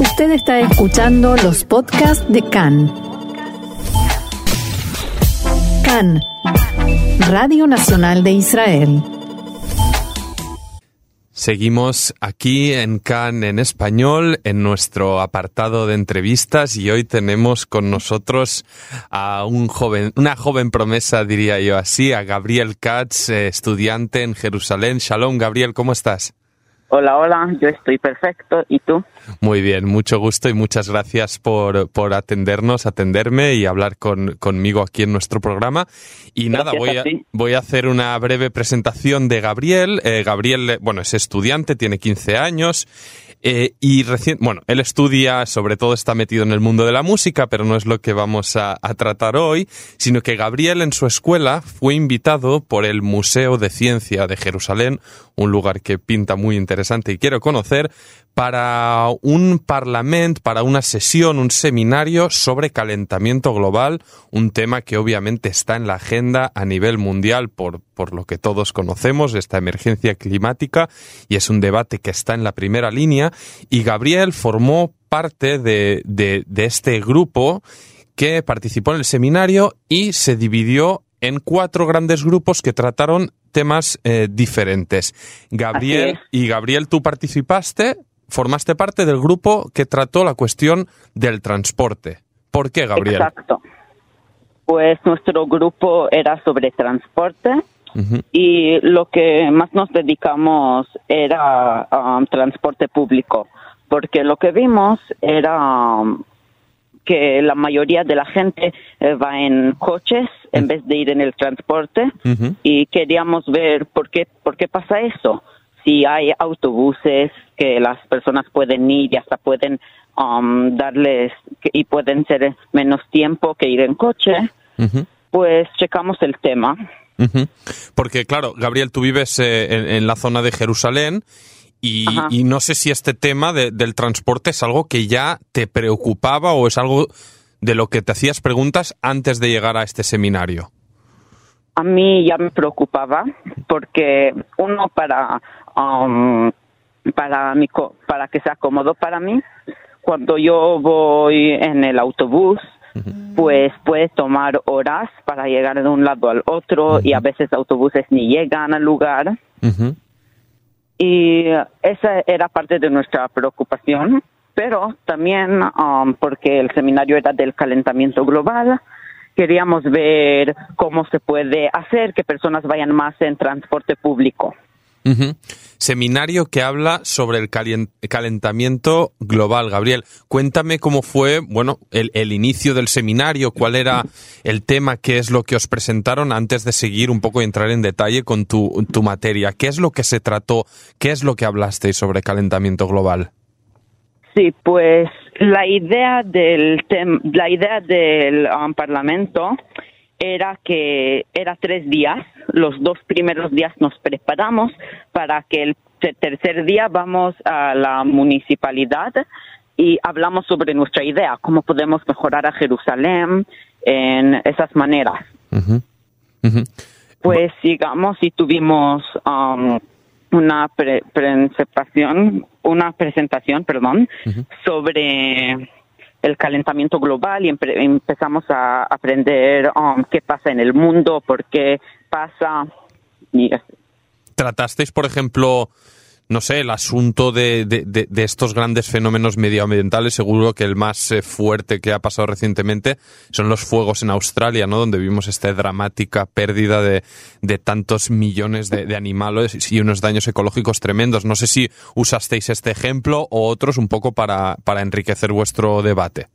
Usted está escuchando los podcasts de CAN. CAN, Radio Nacional de Israel. Seguimos aquí en CAN en español, en nuestro apartado de entrevistas, y hoy tenemos con nosotros a un joven, una joven promesa, diría yo así, a Gabriel Katz, eh, estudiante en Jerusalén. Shalom, Gabriel, ¿cómo estás? Hola, hola, yo estoy perfecto. ¿Y tú? Muy bien, mucho gusto y muchas gracias por, por atendernos, atenderme y hablar con, conmigo aquí en nuestro programa. Y nada, voy a, voy a hacer una breve presentación de Gabriel. Eh, Gabriel, bueno, es estudiante, tiene 15 años eh, y recién, bueno, él estudia, sobre todo está metido en el mundo de la música, pero no es lo que vamos a, tratar hoy, sino que Gabriel en su escuela fue invitado por el Museo de Ciencia de Jerusalén, un lugar que pinta muy interesante y quiero conocer, para un parlamento, para una sesión, un seminario sobre calentamiento global, un tema que obviamente está en la agenda a nivel mundial por, por lo que todos conocemos, esta emergencia climática, y es un debate que está en la primera línea, y Gabriel formó parte de, de, este grupo que participó en el seminario y se dividió en cuatro grandes grupos que trataron temas eh, diferentes. Gabriel y Gabriel, tú participaste formaste parte del grupo que trató la cuestión del transporte. ¿Por qué, Gabriel? Exacto. Pues nuestro grupo era sobre transporte y lo que más nos dedicamos era um, transporte público, porque lo que vimos era um, que la mayoría de la gente eh, va en coches en vez de ir en el transporte y queríamos ver por qué, por qué pasa eso. Si hay autobuses que las personas pueden ir y hasta pueden um, darles y pueden ser menos tiempo que ir en coche, pues checamos el tema. Porque claro, Gabriel, tú vives eh, en, la zona de Jerusalén y, no sé si este tema del transporte es algo que ya te preocupaba o es algo de lo que te hacías preguntas antes de llegar a este seminario. A mí ya me preocupaba porque uno para um, para mi, para que sea cómodo para mí. Cuando yo voy en el autobús, pues puede tomar horas para llegar de un lado al otro y a veces autobuses ni llegan al lugar. Y esa era parte de nuestra preocupación, pero también um, porque el seminario era del calentamiento global, queríamos ver cómo se puede hacer que personas vayan más en transporte público. Seminario que habla sobre el calentamiento global. Gabriel, cuéntame cómo fue, bueno, el, inicio del seminario, cuál era el tema, qué es lo que os presentaron antes de seguir un poco y entrar en detalle con tu, tu materia. ¿Qué es lo que se trató? ¿Qué es lo que hablasteis sobre calentamiento global? Sí, pues la idea del la idea del um, Parlamento era que era tres días. Los dos primeros días nos preparamos para que el tercer día vamos a la municipalidad y hablamos sobre nuestra idea, cómo podemos mejorar a Jerusalén en esas maneras. Pues sigamos y tuvimos um, una presentación, una presentación, perdón, sobre el calentamiento global y empezamos a aprender um, qué pasa en el mundo, por qué pasa. ¿Tratasteis, por ejemplo, no sé, el asunto de, de, estos grandes fenómenos medioambientales, seguro que el más eh, fuerte que ha pasado recientemente son los fuegos en Australia, ¿no? Donde vimos esta dramática pérdida de, tantos millones de, animales y unos daños ecológicos tremendos. No sé si usasteis este ejemplo o otros un poco para, para enriquecer vuestro debate.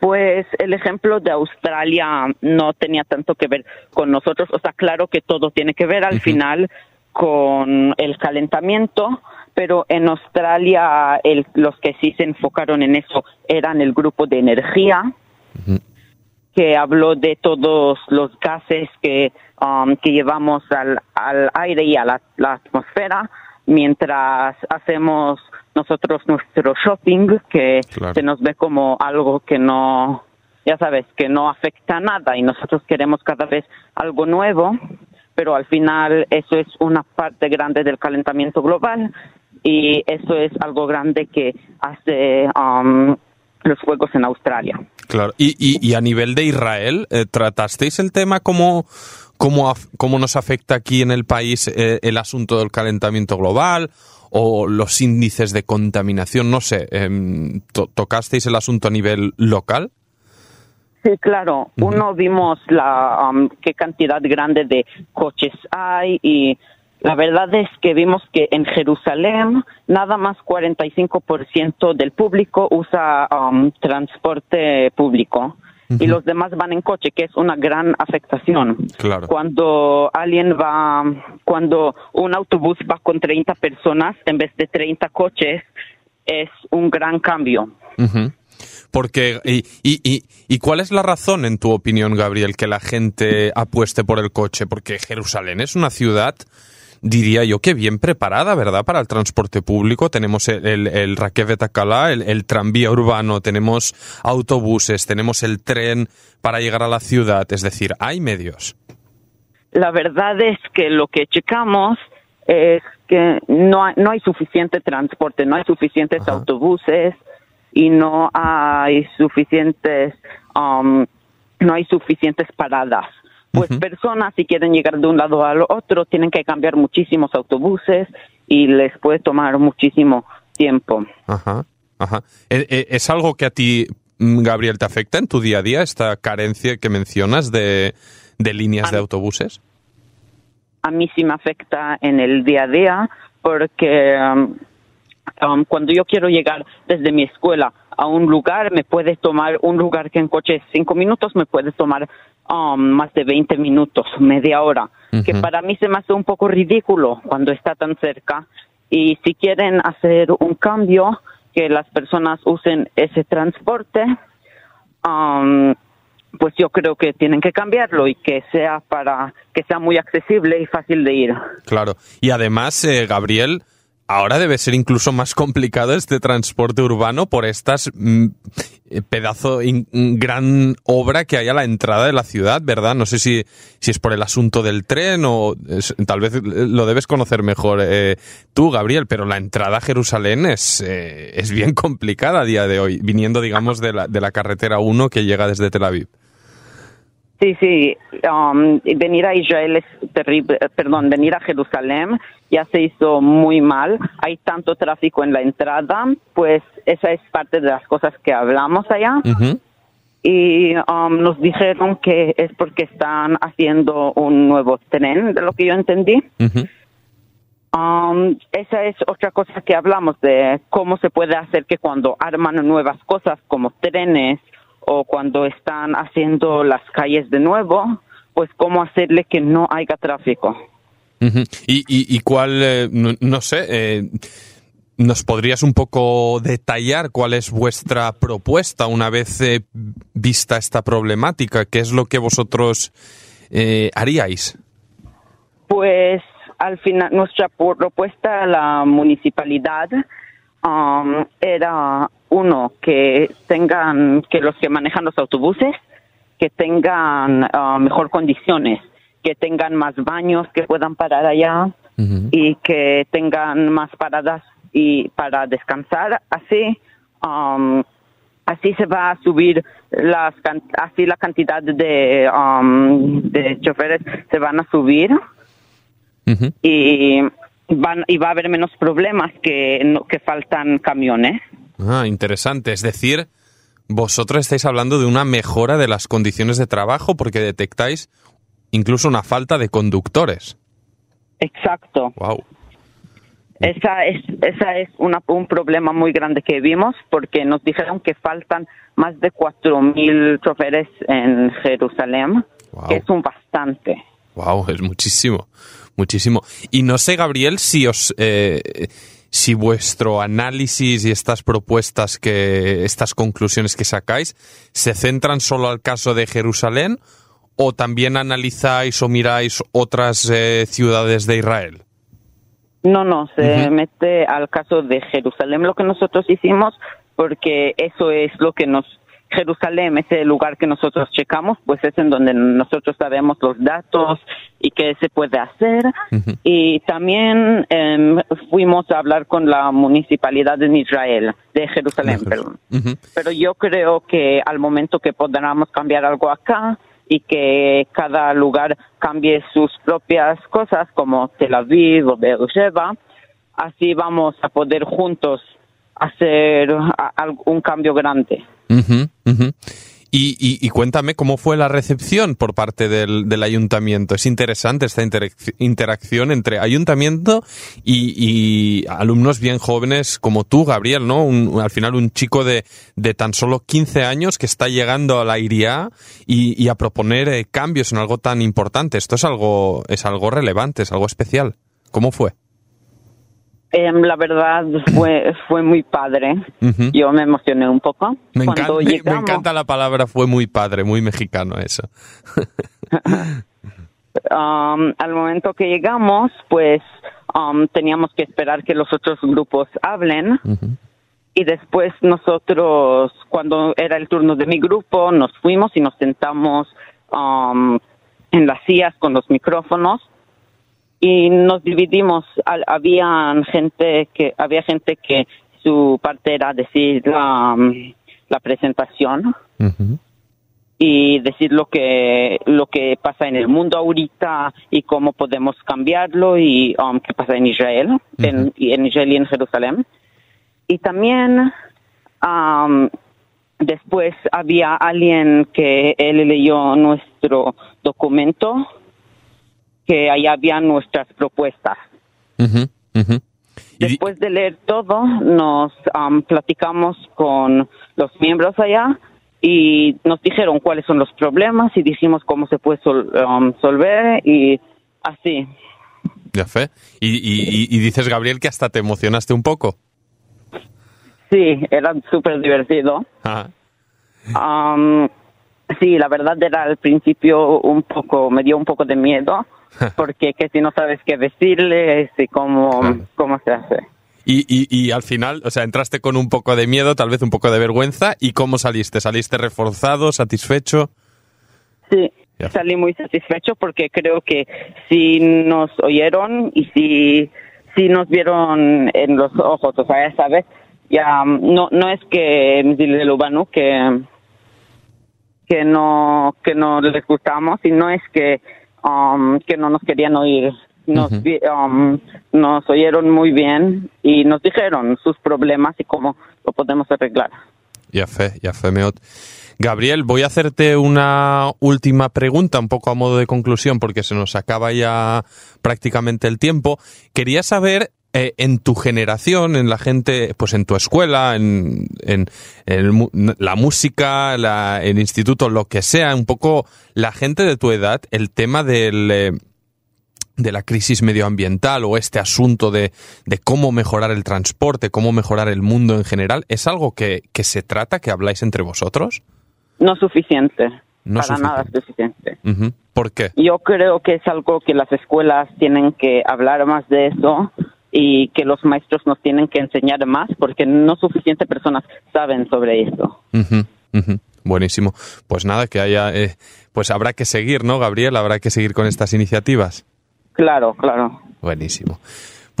Pues el ejemplo de Australia no tenía tanto que ver con nosotros, o sea, claro que todo tiene que ver al final con el calentamiento, pero en Australia los que sí se enfocaron en eso eran el grupo de energía, que habló de todos los gases que, um, que llevamos al, al, aire y a la, atmósfera mientras hacemos nosotros nuestro shopping, que se nos ve como algo que no, ya sabes, que no afecta nada y nosotros queremos cada vez algo nuevo pero al final eso es una parte grande del calentamiento global y eso es algo grande que hace um, los juegos en Australia. Claro, y, y, a nivel de Israel, eh, ¿tratasteis el tema cómo, cómo, cómo nos afecta aquí en el país eh, el asunto del calentamiento global o los índices de contaminación? No sé, em, ¿tocasteis el asunto a nivel local? Sí, claro. Uno vimos la um, qué cantidad grande de coches hay y la verdad es que vimos que en Jerusalén nada más 45% del público usa um, transporte público y los demás van en coche, que es una gran afectación. Claro. Cuando alguien va, cuando un autobús va con 30 personas en vez de 30 coches, es un gran cambio. Porque, y, y, y, cuál es la razón, en tu opinión, Gabriel, que la gente apueste por el coche? Porque Jerusalén es una ciudad diría yo que bien preparada, ¿verdad? Para el transporte público. Tenemos el, el, el el, tranvía urbano, tenemos autobuses, tenemos el tren para llegar a la ciudad. Es decir, hay medios. La verdad es que lo que checamos es que no hay, no hay suficiente transporte, no hay suficientes autobuses y no hay suficientes um, no hay suficientes paradas pues personas si quieren llegar de un lado al otro tienen que cambiar muchísimos autobuses y les puede tomar muchísimo tiempo. Ajá, ajá. ¿E, e, ¿Es algo que a ti, mm, Gabriel, te afecta en tu día a día, esta carencia que mencionas de, de líneas de autobuses? A mí sí me afecta en el día a día porque um, um, cuando yo quiero llegar desde mi escuela a un lugar, me puede tomar un lugar que en coche cinco minutos, me puede tomar Um, más de 20 minutos, media hora, que para mí se me hace un poco ridículo cuando está tan cerca. Y si quieren hacer un cambio, que las personas usen ese transporte, um, pues yo creo que tienen que cambiarlo y que sea para que sea muy accesible y fácil de ir. Claro. Y además, eh, Gabriel, ahora debe ser incluso más complicado este transporte urbano por estas mm, eh, pedazo, gran obra que hay a la entrada de la ciudad, ¿verdad? No sé si, si es por el asunto del tren o tal vez lo debes conocer mejor eh, tú, Gabriel, pero la entrada a Jerusalén es, eh, es bien complicada a día de hoy, viniendo, digamos, de la, de la carretera 1 que llega desde Tel Aviv. Sí, sí, um, venir a Israel es terrible, perdón, venir a Jerusalén ya se hizo muy mal, hay tanto tráfico en la entrada, pues esa es parte de las cosas que hablamos allá. Y um, nos dijeron que es porque están haciendo un nuevo tren, de lo que yo entendí. Um, esa es otra cosa que hablamos de cómo se puede hacer que cuando arman nuevas cosas como trenes o cuando están haciendo las calles de nuevo, pues cómo hacerle que no haya tráfico. ¿Y, y, cuál, eh, no, sé, eh, nos podrías un poco detallar cuál es vuestra propuesta una vez eh, vista esta problemática? ¿Qué es lo que vosotros haríais? Pues al final nuestra propuesta a la municipalidad um, era uno que tengan que los que manejan los autobuses que tengan uh, mejor condiciones que tengan más baños que puedan parar allá y que tengan más paradas y para descansar así um, así se va a subir las así la cantidad de um, de choferes se van a subir y van y va a haber menos problemas que que faltan camiones. Ah interesante. Es decir vosotros estáis hablando de una mejora de las condiciones de trabajo porque detectáis incluso una falta de conductores. Exacto. Wow. Esa es, esa es una, un problema muy grande que vimos porque nos dijeron que faltan más de 4.000 choferes en Jerusalén, que es un bastante. Wow, es muchísimo, muchísimo. Y no sé, Gabriel, si os... Eh, si vuestro análisis y estas propuestas que estas conclusiones que sacáis se centran solo al caso de Jerusalén o también analizáis o miráis otras eh, ciudades de Israel? No, no, se mete al caso de Jerusalén lo que nosotros hicimos porque eso es lo que nos Jerusalén, ese lugar que nosotros checamos, pues es en donde nosotros sabemos los datos y qué se puede hacer. Y también em, fuimos a hablar con la municipalidad en Israel, de Jerusalén, perdón. Pero yo creo que al momento que podamos cambiar algo acá, y que cada lugar cambie sus propias cosas como Tel Aviv o Beersheba, así vamos a poder juntos hacer un cambio grande. Y, cuéntame cómo fue la recepción por parte del, ayuntamiento. Es interesante esta interacción entre ayuntamiento y, alumnos bien jóvenes como tú, Gabriel, ¿no? al final un chico de, tan solo 15 años que está llegando a la IRIA y, a proponer eh, cambios en algo tan importante. Esto es algo, es algo relevante, es algo especial. ¿Cómo fue? Em, la verdad fue fue muy padre. Yo me emocioné un poco. Me, encanta, me, encanta la palabra fue muy padre, muy mexicano eso. Um, al momento que llegamos, pues um, teníamos que esperar que los otros grupos hablen. Y después nosotros, cuando era el turno de mi grupo, nos fuimos y nos sentamos um, en las sillas con los micrófonos y nos dividimos. Había gente que había gente que su parte era decir la, la presentación y decir lo que lo que pasa en el mundo ahorita y cómo podemos cambiarlo y um, qué pasa en Israel, en, en, Israel y en Jerusalén. Y también um, después había alguien que él leyó nuestro documento que ahí había nuestras propuestas. Después de leer todo, nos platicamos con los miembros allá y nos dijeron cuáles son los problemas y dijimos cómo se puede resolver y así. Ya fe. Y, dices, Gabriel, que hasta te emocionaste un poco. Sí, era súper divertido. sí, la verdad era al principio un poco, me dio un poco de miedo porque que si no sabes qué decirle y cómo, cómo se hace. Y, y, y, al final, o sea, entraste con un poco de miedo, tal vez un poco de vergüenza, ¿y cómo saliste? ¿Saliste reforzado, satisfecho? Sí, salí muy satisfecho porque creo que si nos oyeron y si, si nos vieron en los ojos, o sea, esa vez, ya no, no es que el que que no que no les gustamos, sino es que Um, que no nos querían oír. Nos, um, nos oyeron muy bien y nos dijeron sus problemas y cómo lo podemos arreglar. Ya fe, ya fe, Meot. Gabriel, voy a hacerte una última pregunta, un poco a modo de conclusión, porque se nos acaba ya prácticamente el tiempo. Quería saber eh, en tu generación, en la gente, pues en tu escuela, en, en, la música, la, el instituto, lo que sea, un poco la gente de tu edad, el tema del, eh, de la crisis medioambiental o este asunto de, de, cómo mejorar el transporte, cómo mejorar el mundo en general, ¿es algo que, que se trata, que habláis entre vosotros? No suficiente. No para nada suficiente. ¿Por qué? Yo creo que es algo que las escuelas tienen que hablar más de eso y que los maestros nos tienen que enseñar más porque no suficientes personas saben sobre esto. Buenísimo. Pues nada, que haya, eh, pues habrá que seguir, ¿no, Gabriel? Habrá que seguir con estas iniciativas. Claro, claro. Buenísimo.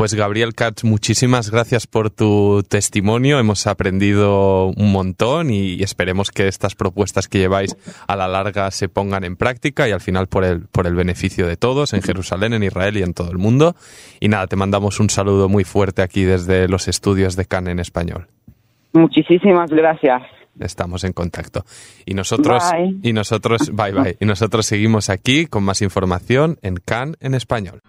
Pues Gabriel Katz, muchísimas gracias por tu testimonio. Hemos aprendido un montón y esperemos que estas propuestas que lleváis a la larga se pongan en práctica y al final por el, por el beneficio de todos en Jerusalén, en Israel y en todo el mundo. Y nada, te mandamos un saludo muy fuerte aquí desde los estudios de CAN en español. Muchísimas gracias. Estamos en contacto. Y nosotros, y nosotros, bye bye. Y nosotros seguimos aquí con más información en CAN en español.